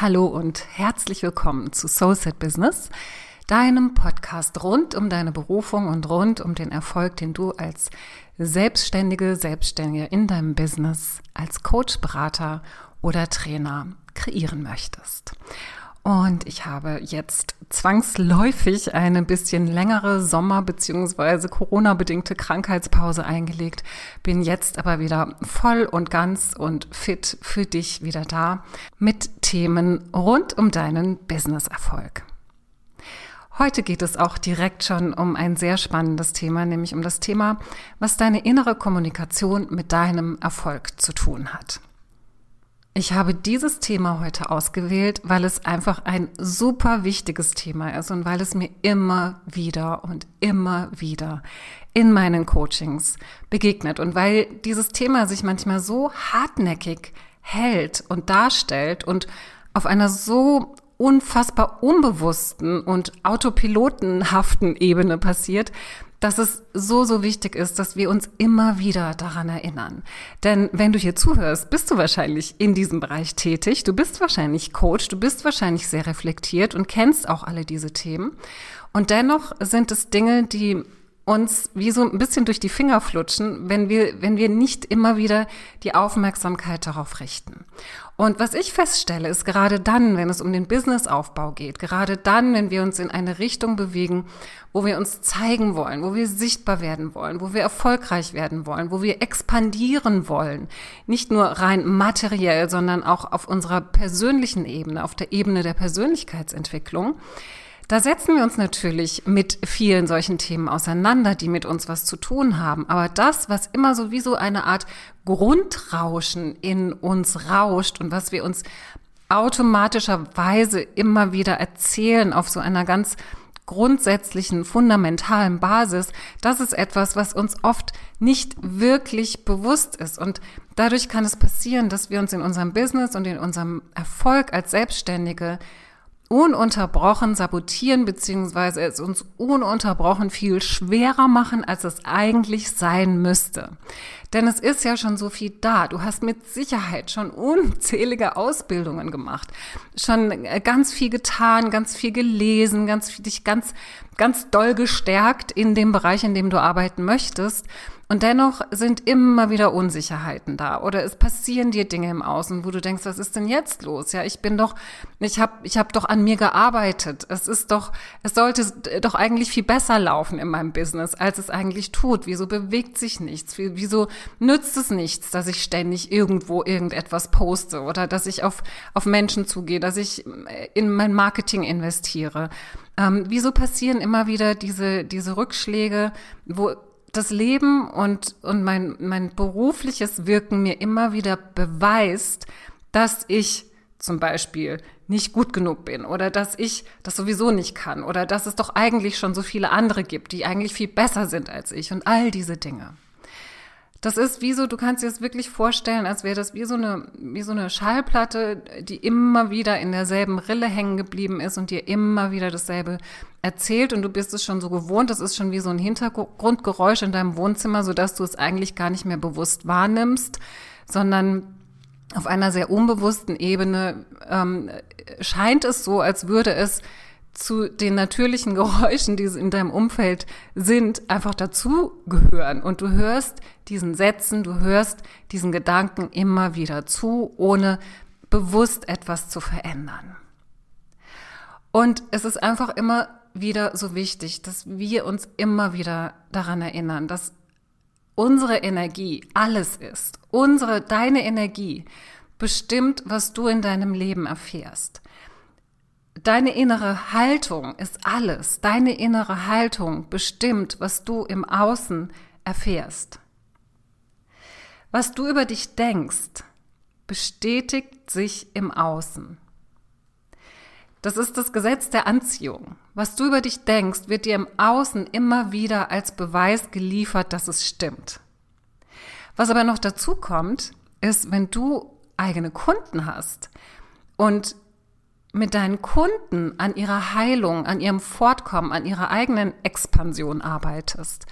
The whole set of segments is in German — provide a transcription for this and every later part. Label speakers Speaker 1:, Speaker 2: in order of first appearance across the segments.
Speaker 1: Hallo und herzlich willkommen zu Soulset Business, deinem Podcast rund um deine Berufung und rund um den Erfolg, den du als Selbstständige, Selbstständige in deinem Business, als Coach, Berater oder Trainer kreieren möchtest. Und ich habe jetzt zwangsläufig eine bisschen längere Sommer- bzw. Corona-bedingte Krankheitspause eingelegt, bin jetzt aber wieder voll und ganz und fit für dich wieder da mit Themen rund um deinen Business-Erfolg. Heute geht es auch direkt schon um ein sehr spannendes Thema, nämlich um das Thema, was deine innere Kommunikation mit deinem Erfolg zu tun hat. Ich habe dieses Thema heute ausgewählt, weil es einfach ein super wichtiges Thema ist und weil es mir immer wieder und immer wieder in meinen Coachings begegnet und weil dieses Thema sich manchmal so hartnäckig hält und darstellt und auf einer so unfassbar unbewussten und autopilotenhaften Ebene passiert, dass es so, so wichtig ist, dass wir uns immer wieder daran erinnern. Denn wenn du hier zuhörst, bist du wahrscheinlich in diesem Bereich tätig, du bist wahrscheinlich Coach, du bist wahrscheinlich sehr reflektiert und kennst auch alle diese Themen. Und dennoch sind es Dinge, die uns wie so ein bisschen durch die Finger flutschen, wenn wir, wenn wir nicht immer wieder die Aufmerksamkeit darauf richten. Und was ich feststelle, ist gerade dann, wenn es um den Businessaufbau geht, gerade dann, wenn wir uns in eine Richtung bewegen, wo wir uns zeigen wollen, wo wir sichtbar werden wollen, wo wir erfolgreich werden wollen, wo wir expandieren wollen, nicht nur rein materiell, sondern auch auf unserer persönlichen Ebene, auf der Ebene der Persönlichkeitsentwicklung, da setzen wir uns natürlich mit vielen solchen Themen auseinander, die mit uns was zu tun haben. Aber das, was immer so wie so eine Art Grundrauschen in uns rauscht und was wir uns automatischerweise immer wieder erzählen auf so einer ganz grundsätzlichen, fundamentalen Basis, das ist etwas, was uns oft nicht wirklich bewusst ist. Und dadurch kann es passieren, dass wir uns in unserem Business und in unserem Erfolg als Selbstständige ununterbrochen sabotieren, beziehungsweise es uns ununterbrochen viel schwerer machen, als es eigentlich sein müsste. Denn es ist ja schon so viel da. Du hast mit Sicherheit schon unzählige Ausbildungen gemacht, schon äh, ganz viel getan, ganz viel gelesen, ganz viel, dich ganz, ganz doll gestärkt in dem Bereich, in dem du arbeiten möchtest. Und dennoch sind immer wieder Unsicherheiten da oder es passieren dir Dinge im Außen, wo du denkst, was ist denn jetzt los? Ja, ich bin doch, ich habe, ich habe doch an mir gearbeitet. Es ist doch, es sollte doch eigentlich viel besser laufen in meinem Business, als es eigentlich tut. Wieso bewegt sich nichts? Wieso nützt es nichts, dass ich ständig irgendwo irgendetwas poste oder dass ich auf auf Menschen zugehe, dass ich in mein Marketing investiere? Ähm, wieso passieren immer wieder diese diese Rückschläge, wo das Leben und, und mein, mein berufliches Wirken mir immer wieder beweist, dass ich zum Beispiel nicht gut genug bin oder dass ich das sowieso nicht kann oder dass es doch eigentlich schon so viele andere gibt, die eigentlich viel besser sind als ich und all diese Dinge. Das ist wie so, du kannst dir das wirklich vorstellen, als wäre das wie so eine, wie so eine Schallplatte, die immer wieder in derselben Rille hängen geblieben ist und dir immer wieder dasselbe erzählt und du bist es schon so gewohnt, das ist schon wie so ein Hintergrundgeräusch in deinem Wohnzimmer, sodass du es eigentlich gar nicht mehr bewusst wahrnimmst, sondern auf einer sehr unbewussten Ebene ähm, scheint es so, als würde es zu den natürlichen Geräuschen, die in deinem Umfeld sind, einfach dazu gehören. Und du hörst diesen Sätzen, du hörst diesen Gedanken immer wieder zu, ohne bewusst etwas zu verändern. Und es ist einfach immer wieder so wichtig, dass wir uns immer wieder daran erinnern, dass unsere Energie alles ist. Unsere, deine Energie bestimmt, was du in deinem Leben erfährst. Deine innere Haltung ist alles. Deine innere Haltung bestimmt, was du im Außen erfährst. Was du über dich denkst, bestätigt sich im Außen. Das ist das Gesetz der Anziehung. Was du über dich denkst, wird dir im Außen immer wieder als Beweis geliefert, dass es stimmt. Was aber noch dazu kommt, ist, wenn du eigene Kunden hast und mit deinen Kunden an ihrer Heilung, an ihrem Fortkommen, an ihrer eigenen Expansion arbeitest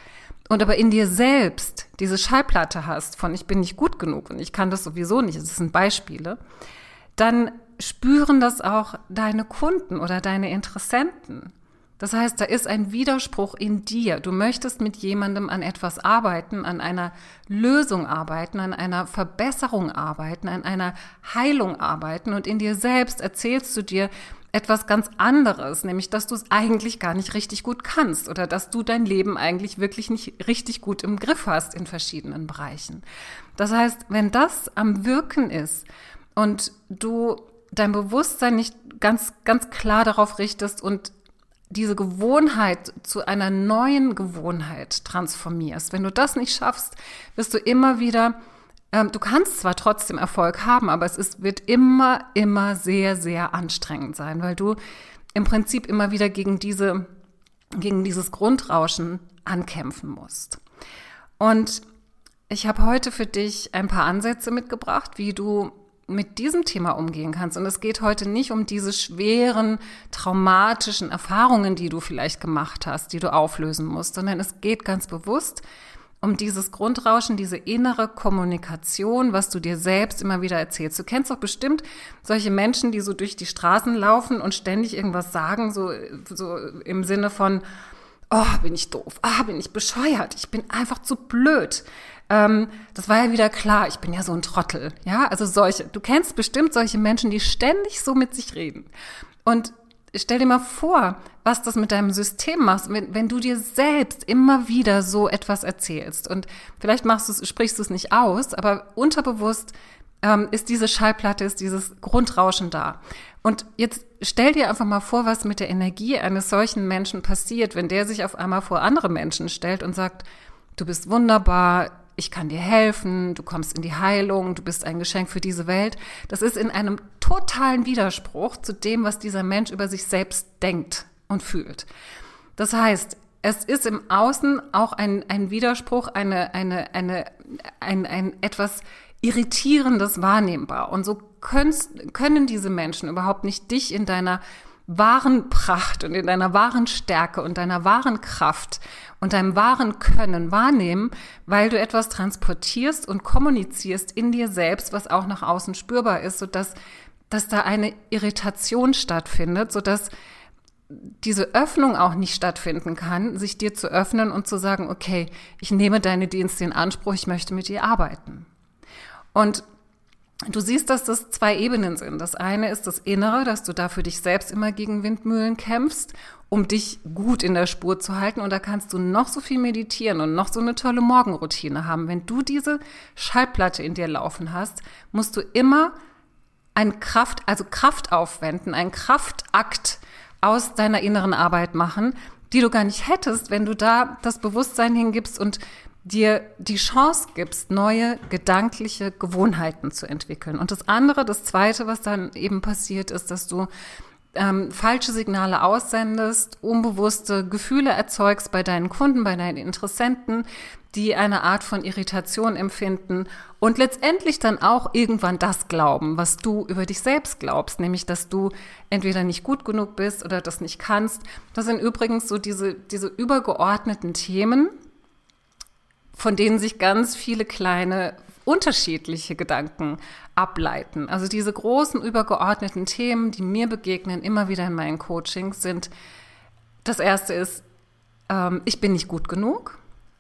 Speaker 1: und aber in dir selbst diese Schallplatte hast von ich bin nicht gut genug und ich kann das sowieso nicht, das sind Beispiele, dann spüren das auch deine Kunden oder deine Interessenten. Das heißt, da ist ein Widerspruch in dir. Du möchtest mit jemandem an etwas arbeiten, an einer Lösung arbeiten, an einer Verbesserung arbeiten, an einer Heilung arbeiten und in dir selbst erzählst du dir etwas ganz anderes, nämlich dass du es eigentlich gar nicht richtig gut kannst oder dass du dein Leben eigentlich wirklich nicht richtig gut im Griff hast in verschiedenen Bereichen. Das heißt, wenn das am Wirken ist und du dein Bewusstsein nicht ganz, ganz klar darauf richtest und diese Gewohnheit zu einer neuen Gewohnheit transformierst. Wenn du das nicht schaffst, wirst du immer wieder, ähm, du kannst zwar trotzdem Erfolg haben, aber es ist, wird immer, immer sehr, sehr anstrengend sein, weil du im Prinzip immer wieder gegen diese, gegen dieses Grundrauschen ankämpfen musst. Und ich habe heute für dich ein paar Ansätze mitgebracht, wie du mit diesem Thema umgehen kannst. Und es geht heute nicht um diese schweren, traumatischen Erfahrungen, die du vielleicht gemacht hast, die du auflösen musst, sondern es geht ganz bewusst um dieses Grundrauschen, diese innere Kommunikation, was du dir selbst immer wieder erzählst. Du kennst doch bestimmt solche Menschen, die so durch die Straßen laufen und ständig irgendwas sagen, so, so im Sinne von, oh, bin ich doof, ah, bin ich bescheuert, ich bin einfach zu blöd. Ähm, das war ja wieder klar, ich bin ja so ein Trottel. Ja, also solche. Du kennst bestimmt solche Menschen, die ständig so mit sich reden. Und stell dir mal vor, was das mit deinem System macht, wenn, wenn du dir selbst immer wieder so etwas erzählst. Und vielleicht machst du sprichst du es nicht aus, aber unterbewusst ähm, ist diese Schallplatte, ist dieses Grundrauschen da. Und jetzt stell dir einfach mal vor, was mit der Energie eines solchen Menschen passiert, wenn der sich auf einmal vor andere Menschen stellt und sagt, du bist wunderbar, ich kann dir helfen, du kommst in die Heilung, du bist ein Geschenk für diese Welt. Das ist in einem totalen Widerspruch zu dem, was dieser Mensch über sich selbst denkt und fühlt. Das heißt, es ist im Außen auch ein, ein Widerspruch, eine, eine, eine, ein, ein etwas Irritierendes wahrnehmbar. Und so können, können diese Menschen überhaupt nicht dich in deiner wahren Pracht und in deiner wahren Stärke und deiner wahren Kraft und deinem wahren Können wahrnehmen, weil du etwas transportierst und kommunizierst in dir selbst, was auch nach außen spürbar ist, sodass dass da eine Irritation stattfindet, sodass diese Öffnung auch nicht stattfinden kann, sich dir zu öffnen und zu sagen, okay, ich nehme deine Dienste in Anspruch, ich möchte mit dir arbeiten. Und Du siehst, dass das zwei Ebenen sind. Das eine ist das Innere, dass du da für dich selbst immer gegen Windmühlen kämpfst, um dich gut in der Spur zu halten. Und da kannst du noch so viel meditieren und noch so eine tolle Morgenroutine haben. Wenn du diese Schallplatte in dir laufen hast, musst du immer ein Kraft, also Kraft aufwenden, einen Kraftakt aus deiner inneren Arbeit machen, die du gar nicht hättest, wenn du da das Bewusstsein hingibst und dir die Chance gibst, neue gedankliche Gewohnheiten zu entwickeln. Und das andere, das zweite, was dann eben passiert, ist, dass du ähm, falsche Signale aussendest, unbewusste Gefühle erzeugst bei deinen Kunden, bei deinen Interessenten, die eine Art von Irritation empfinden und letztendlich dann auch irgendwann das glauben, was du über dich selbst glaubst, nämlich dass du entweder nicht gut genug bist oder das nicht kannst. Das sind übrigens so diese, diese übergeordneten Themen, von denen sich ganz viele kleine unterschiedliche Gedanken ableiten. Also diese großen übergeordneten Themen, die mir begegnen immer wieder in meinen Coachings, sind, das erste ist, ähm, ich bin nicht gut genug.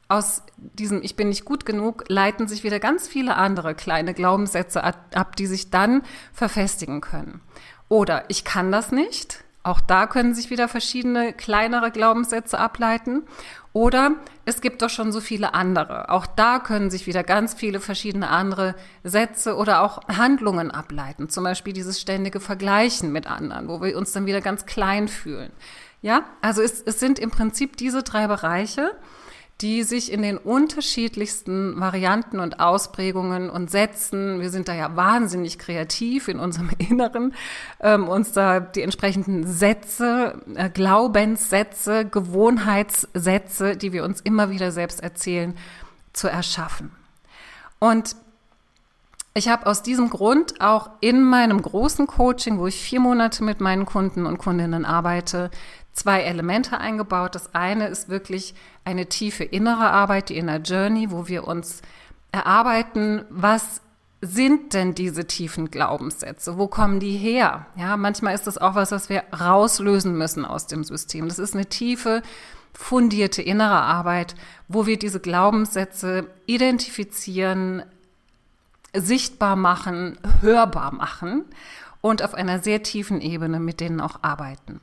Speaker 1: Aus diesem Ich bin nicht gut genug leiten sich wieder ganz viele andere kleine Glaubenssätze ab, die sich dann verfestigen können. Oder ich kann das nicht. Auch da können sich wieder verschiedene kleinere Glaubenssätze ableiten. Oder es gibt doch schon so viele andere. Auch da können sich wieder ganz viele verschiedene andere Sätze oder auch Handlungen ableiten. Zum Beispiel dieses ständige Vergleichen mit anderen, wo wir uns dann wieder ganz klein fühlen. Ja, also es, es sind im Prinzip diese drei Bereiche, die sich in den unterschiedlichsten Varianten und Ausprägungen und Sätzen, wir sind da ja wahnsinnig kreativ in unserem Inneren, ähm, uns da die entsprechenden Sätze, äh, Glaubenssätze, Gewohnheitssätze, die wir uns immer wieder selbst erzählen, zu erschaffen. Und ich habe aus diesem Grund auch in meinem großen Coaching, wo ich vier Monate mit meinen Kunden und Kundinnen arbeite, zwei Elemente eingebaut. Das eine ist wirklich eine tiefe innere Arbeit, die Inner Journey, wo wir uns erarbeiten, was sind denn diese tiefen Glaubenssätze? Wo kommen die her? Ja, manchmal ist das auch was, was wir rauslösen müssen aus dem System. Das ist eine tiefe, fundierte innere Arbeit, wo wir diese Glaubenssätze identifizieren, sichtbar machen, hörbar machen und auf einer sehr tiefen Ebene mit denen auch arbeiten.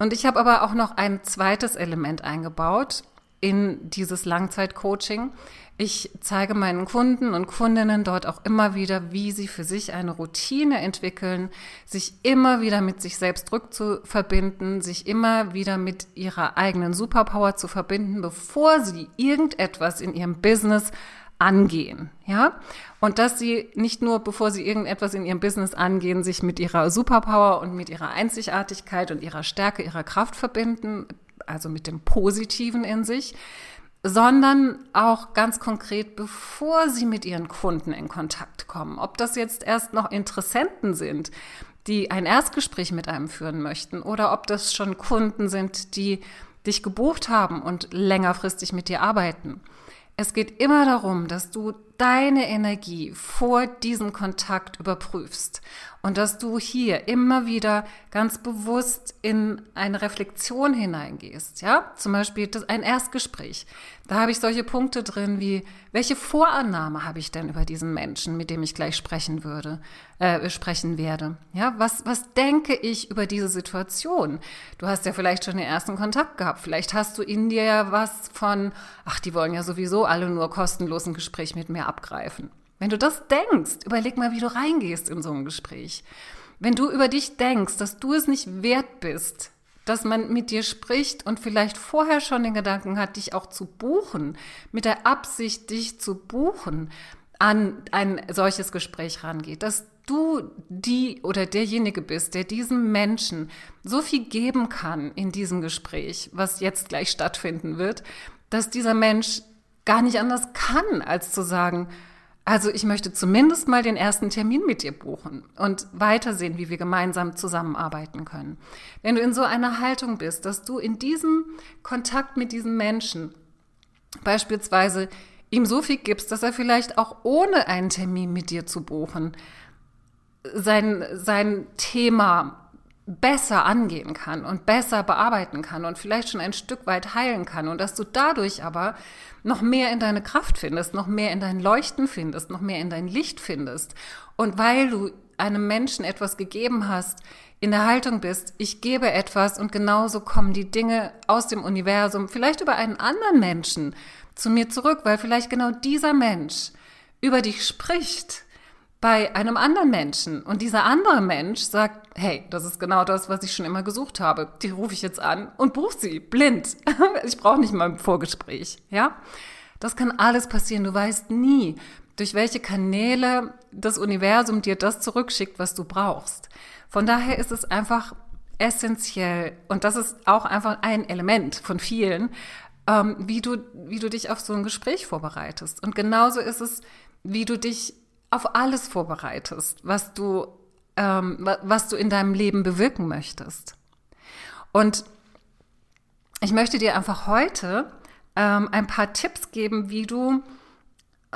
Speaker 1: Und ich habe aber auch noch ein zweites Element eingebaut in dieses Langzeitcoaching. Ich zeige meinen Kunden und Kundinnen dort auch immer wieder, wie sie für sich eine Routine entwickeln, sich immer wieder mit sich selbst rückzuverbinden, sich immer wieder mit ihrer eigenen Superpower zu verbinden, bevor sie irgendetwas in ihrem Business angehen, ja? Und dass sie nicht nur, bevor sie irgendetwas in ihrem Business angehen, sich mit ihrer Superpower und mit ihrer Einzigartigkeit und ihrer Stärke, ihrer Kraft verbinden, also mit dem Positiven in sich, sondern auch ganz konkret, bevor sie mit ihren Kunden in Kontakt kommen. Ob das jetzt erst noch Interessenten sind, die ein Erstgespräch mit einem führen möchten, oder ob das schon Kunden sind, die dich gebucht haben und längerfristig mit dir arbeiten. Es geht immer darum, dass du deine Energie vor diesem Kontakt überprüfst und dass du hier immer wieder ganz bewusst in eine Reflexion hineingehst. Ja, zum Beispiel das, ein Erstgespräch. Da habe ich solche Punkte drin wie, welche Vorannahme habe ich denn über diesen Menschen, mit dem ich gleich sprechen würde, äh, sprechen werde? Ja, was, was denke ich über diese Situation? Du hast ja vielleicht schon den ersten Kontakt gehabt. Vielleicht hast du in dir ja was von, ach, die wollen ja sowieso alle nur kostenlos ein Gespräch mit mir abgreifen. Wenn du das denkst, überleg mal, wie du reingehst in so ein Gespräch. Wenn du über dich denkst, dass du es nicht wert bist, dass man mit dir spricht und vielleicht vorher schon den Gedanken hat, dich auch zu buchen, mit der Absicht, dich zu buchen, an ein solches Gespräch rangeht, dass du die oder derjenige bist, der diesem Menschen so viel geben kann in diesem Gespräch, was jetzt gleich stattfinden wird, dass dieser Mensch gar nicht anders kann, als zu sagen, also ich möchte zumindest mal den ersten Termin mit dir buchen und weitersehen, wie wir gemeinsam zusammenarbeiten können. Wenn du in so einer Haltung bist, dass du in diesem Kontakt mit diesem Menschen beispielsweise ihm so viel gibst, dass er vielleicht auch ohne einen Termin mit dir zu buchen sein, sein Thema besser angehen kann und besser bearbeiten kann und vielleicht schon ein Stück weit heilen kann und dass du dadurch aber noch mehr in deine Kraft findest, noch mehr in dein Leuchten findest, noch mehr in dein Licht findest. Und weil du einem Menschen etwas gegeben hast, in der Haltung bist, ich gebe etwas und genauso kommen die Dinge aus dem Universum, vielleicht über einen anderen Menschen zu mir zurück, weil vielleicht genau dieser Mensch über dich spricht bei einem anderen Menschen und dieser andere Mensch sagt, hey, das ist genau das, was ich schon immer gesucht habe. Die rufe ich jetzt an und buche sie blind. ich brauche nicht mal ein Vorgespräch, ja? Das kann alles passieren. Du weißt nie, durch welche Kanäle das Universum dir das zurückschickt, was du brauchst. Von daher ist es einfach essentiell und das ist auch einfach ein Element von vielen, ähm, wie du, wie du dich auf so ein Gespräch vorbereitest. Und genauso ist es, wie du dich auf alles vorbereitest, was du, ähm, was du in deinem Leben bewirken möchtest. Und ich möchte dir einfach heute ähm, ein paar Tipps geben, wie du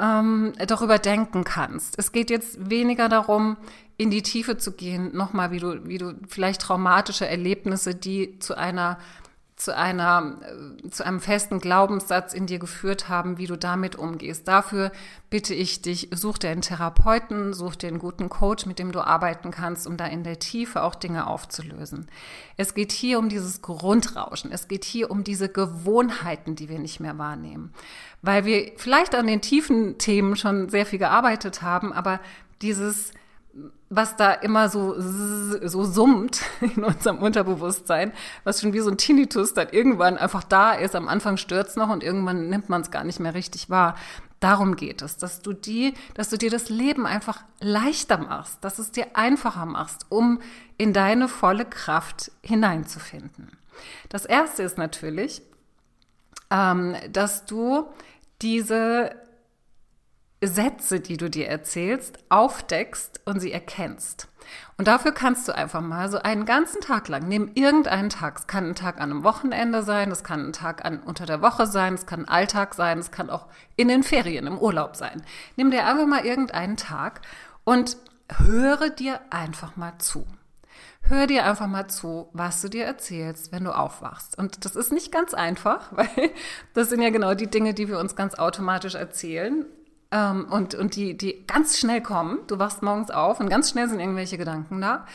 Speaker 1: ähm, darüber denken kannst. Es geht jetzt weniger darum, in die Tiefe zu gehen, nochmal, wie du, wie du vielleicht traumatische Erlebnisse, die zu einer zu einer, äh, zu einem festen Glaubenssatz in dir geführt haben, wie du damit umgehst. Dafür bitte ich dich, such dir einen Therapeuten, such dir einen guten Coach, mit dem du arbeiten kannst, um da in der Tiefe auch Dinge aufzulösen. Es geht hier um dieses Grundrauschen. Es geht hier um diese Gewohnheiten, die wir nicht mehr wahrnehmen. Weil wir vielleicht an den tiefen Themen schon sehr viel gearbeitet haben, aber dieses was da immer so, so summt in unserem Unterbewusstsein, was schon wie so ein Tinnitus dann irgendwann einfach da ist. Am Anfang stört's noch und irgendwann nimmt man es gar nicht mehr richtig wahr. Darum geht es, dass du die, dass du dir das Leben einfach leichter machst, dass es dir einfacher machst, um in deine volle Kraft hineinzufinden. Das erste ist natürlich, ähm, dass du diese Sätze, die du dir erzählst, aufdeckst und sie erkennst. Und dafür kannst du einfach mal so einen ganzen Tag lang, nimm irgendeinen Tag, es kann ein Tag an einem Wochenende sein, es kann ein Tag an, unter der Woche sein, es kann ein Alltag sein, es kann auch in den Ferien, im Urlaub sein. Nimm dir einfach mal irgendeinen Tag und höre dir einfach mal zu. Hör dir einfach mal zu, was du dir erzählst, wenn du aufwachst. Und das ist nicht ganz einfach, weil das sind ja genau die Dinge, die wir uns ganz automatisch erzählen ähm, und, und die, die ganz schnell kommen. Du wachst morgens auf und ganz schnell sind irgendwelche Gedanken da.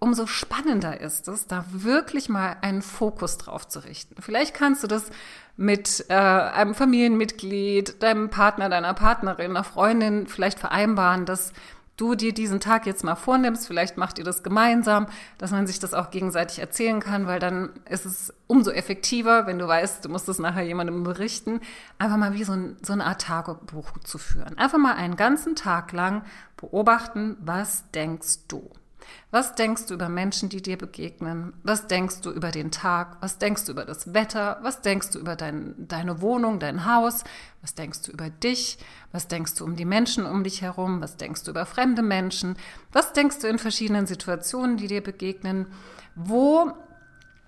Speaker 1: Umso spannender ist es, da wirklich mal einen Fokus drauf zu richten. Vielleicht kannst du das mit äh, einem Familienmitglied, deinem Partner, deiner Partnerin, einer Freundin vielleicht vereinbaren, dass du dir diesen Tag jetzt mal vornimmst, vielleicht macht ihr das gemeinsam, dass man sich das auch gegenseitig erzählen kann, weil dann ist es umso effektiver, wenn du weißt, du musst es nachher jemandem berichten, einfach mal wie so, ein, so eine Art Tagebuch zu führen. Einfach mal einen ganzen Tag lang beobachten, was denkst du? Was denkst du über Menschen, die dir begegnen? Was denkst du über den Tag? Was denkst du über das Wetter? Was denkst du über dein, deine Wohnung, dein Haus? Was denkst du über dich? Was denkst du um die Menschen um dich herum? Was denkst du über fremde Menschen? Was denkst du in verschiedenen Situationen, die dir begegnen? Wo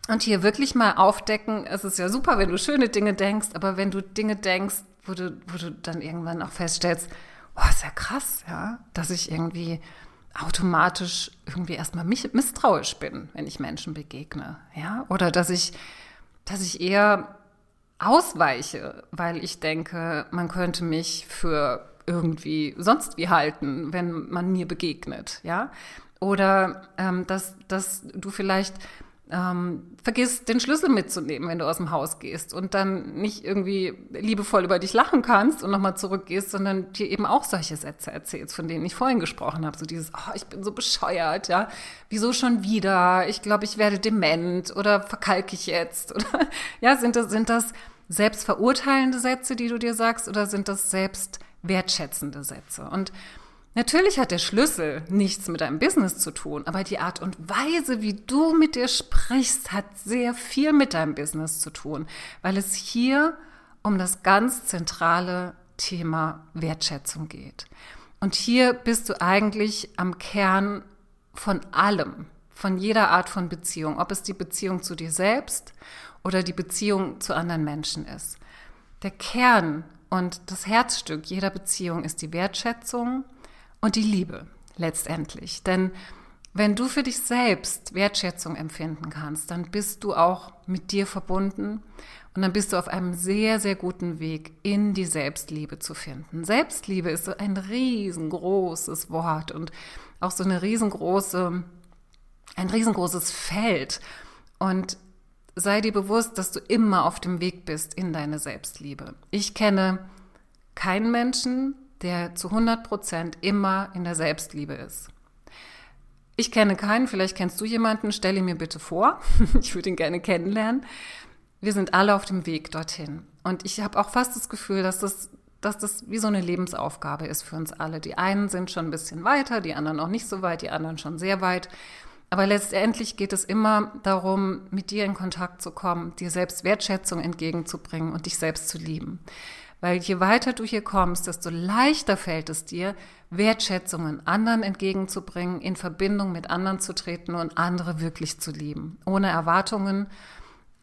Speaker 1: und hier wirklich mal aufdecken, es ist ja super, wenn du schöne Dinge denkst, aber wenn du Dinge denkst, wo du, wo du dann irgendwann auch feststellst, oh, ist ja krass, ja, dass ich irgendwie automatisch irgendwie erstmal mich misstrauisch bin, wenn ich Menschen begegne, ja, oder dass ich, dass ich eher ausweiche, weil ich denke, man könnte mich für irgendwie sonst wie halten, wenn man mir begegnet, ja, oder ähm, dass, dass du vielleicht ähm, vergiss den Schlüssel mitzunehmen, wenn du aus dem Haus gehst und dann nicht irgendwie liebevoll über dich lachen kannst und nochmal zurückgehst, sondern dir eben auch solche Sätze erzählst, von denen ich vorhin gesprochen habe. So dieses, oh, ich bin so bescheuert, ja. Wieso schon wieder? Ich glaube, ich werde dement oder verkalke ich jetzt? Oder ja, sind das, sind das selbstverurteilende Sätze, die du dir sagst, oder sind das selbst wertschätzende Sätze? Und Natürlich hat der Schlüssel nichts mit deinem Business zu tun, aber die Art und Weise, wie du mit dir sprichst, hat sehr viel mit deinem Business zu tun, weil es hier um das ganz zentrale Thema Wertschätzung geht. Und hier bist du eigentlich am Kern von allem, von jeder Art von Beziehung, ob es die Beziehung zu dir selbst oder die Beziehung zu anderen Menschen ist. Der Kern und das Herzstück jeder Beziehung ist die Wertschätzung und die Liebe letztendlich. Denn wenn du für dich selbst Wertschätzung empfinden kannst, dann bist du auch mit dir verbunden und dann bist du auf einem sehr, sehr guten Weg, in die Selbstliebe zu finden. Selbstliebe ist so ein riesengroßes Wort und auch so eine riesengroße, ein riesengroßes Feld. Und sei dir bewusst, dass du immer auf dem Weg bist in deine Selbstliebe. Ich kenne keinen Menschen, der zu 100 Prozent immer in der Selbstliebe ist. Ich kenne keinen, vielleicht kennst du jemanden, stell ihn mir bitte vor. ich würde ihn gerne kennenlernen. Wir sind alle auf dem Weg dorthin. Und ich habe auch fast das Gefühl, dass das, dass das wie so eine Lebensaufgabe ist für uns alle. Die einen sind schon ein bisschen weiter, die anderen noch nicht so weit, die anderen schon sehr weit. Aber letztendlich geht es immer darum, mit dir in Kontakt zu kommen, dir selbst Wertschätzung entgegenzubringen und dich selbst zu lieben. Weil je weiter du hier kommst, desto leichter fällt es dir, Wertschätzungen anderen entgegenzubringen, in Verbindung mit anderen zu treten und andere wirklich zu lieben. Ohne Erwartungen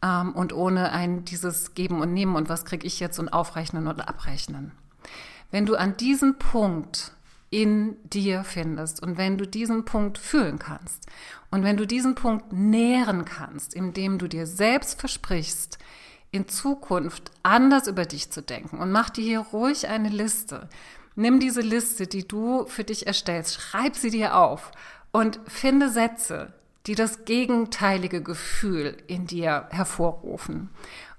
Speaker 1: ähm, und ohne ein dieses Geben und Nehmen und was kriege ich jetzt und Aufrechnen oder Abrechnen. Wenn du an diesen Punkt in dir findest und wenn du diesen Punkt fühlen kannst und wenn du diesen Punkt nähren kannst, indem du dir selbst versprichst, in Zukunft anders über dich zu denken und mach dir hier ruhig eine Liste. Nimm diese Liste, die du für dich erstellst, schreib sie dir auf und finde Sätze, die das gegenteilige Gefühl in dir hervorrufen.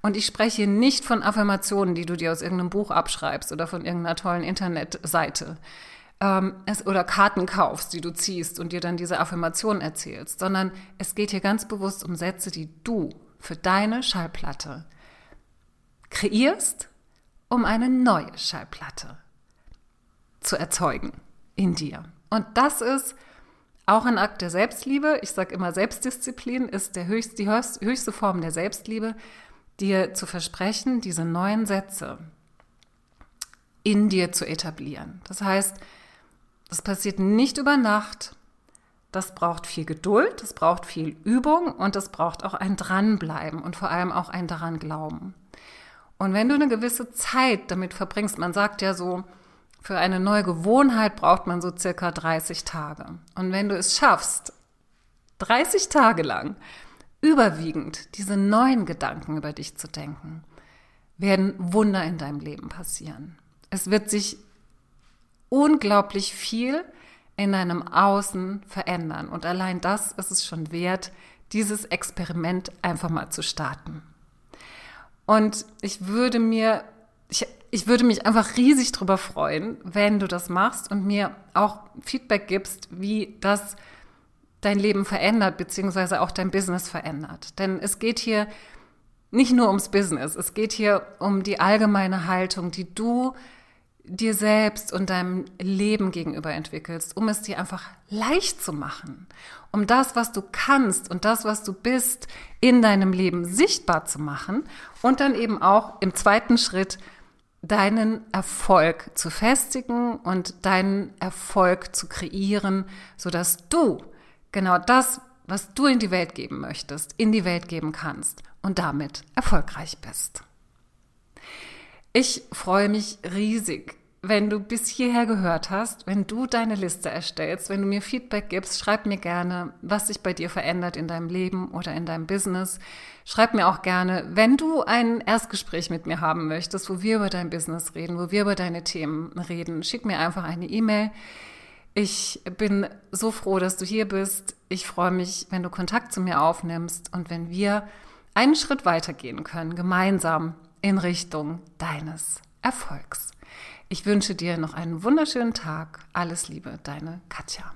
Speaker 1: Und ich spreche nicht von Affirmationen, die du dir aus irgendeinem Buch abschreibst oder von irgendeiner tollen Internetseite ähm, oder Karten kaufst, die du ziehst und dir dann diese Affirmation erzählst, sondern es geht hier ganz bewusst um Sätze, die du für deine Schallplatte kreierst, um eine neue Schallplatte zu erzeugen in dir. Und das ist auch ein Akt der Selbstliebe. Ich sage immer, Selbstdisziplin ist der höchst, die höchste Form der Selbstliebe, dir zu versprechen, diese neuen Sätze in dir zu etablieren. Das heißt, das passiert nicht über Nacht. Das braucht viel Geduld, das braucht viel Übung und das braucht auch ein Dranbleiben und vor allem auch ein daran glauben. Und wenn du eine gewisse Zeit damit verbringst, man sagt ja so, für eine neue Gewohnheit braucht man so circa 30 Tage. Und wenn du es schaffst, 30 Tage lang überwiegend diese neuen Gedanken über dich zu denken, werden Wunder in deinem Leben passieren. Es wird sich unglaublich viel in deinem Außen verändern. Und allein das ist es schon wert, dieses Experiment einfach mal zu starten. Und ich würde mir, ich, ich würde mich einfach riesig darüber freuen, wenn du das machst und mir auch Feedback gibst, wie das dein Leben verändert, beziehungsweise auch dein Business verändert. Denn es geht hier nicht nur ums Business, es geht hier um die allgemeine Haltung, die du dir selbst und deinem Leben gegenüber entwickelst, um es dir einfach leicht zu machen, um das, was du kannst und das, was du bist, in deinem Leben sichtbar zu machen und dann eben auch im zweiten Schritt deinen Erfolg zu festigen und deinen Erfolg zu kreieren, sodass du genau das, was du in die Welt geben möchtest, in die Welt geben kannst und damit erfolgreich bist. Ich freue mich riesig, wenn du bis hierher gehört hast, wenn du deine Liste erstellst, wenn du mir Feedback gibst, schreib mir gerne, was sich bei dir verändert in deinem Leben oder in deinem Business. Schreib mir auch gerne, wenn du ein Erstgespräch mit mir haben möchtest, wo wir über dein Business reden, wo wir über deine Themen reden, schick mir einfach eine E-Mail. Ich bin so froh, dass du hier bist. Ich freue mich, wenn du Kontakt zu mir aufnimmst und wenn wir einen Schritt weitergehen können, gemeinsam in Richtung deines Erfolgs. Ich wünsche dir noch einen wunderschönen Tag. Alles Liebe, deine Katja.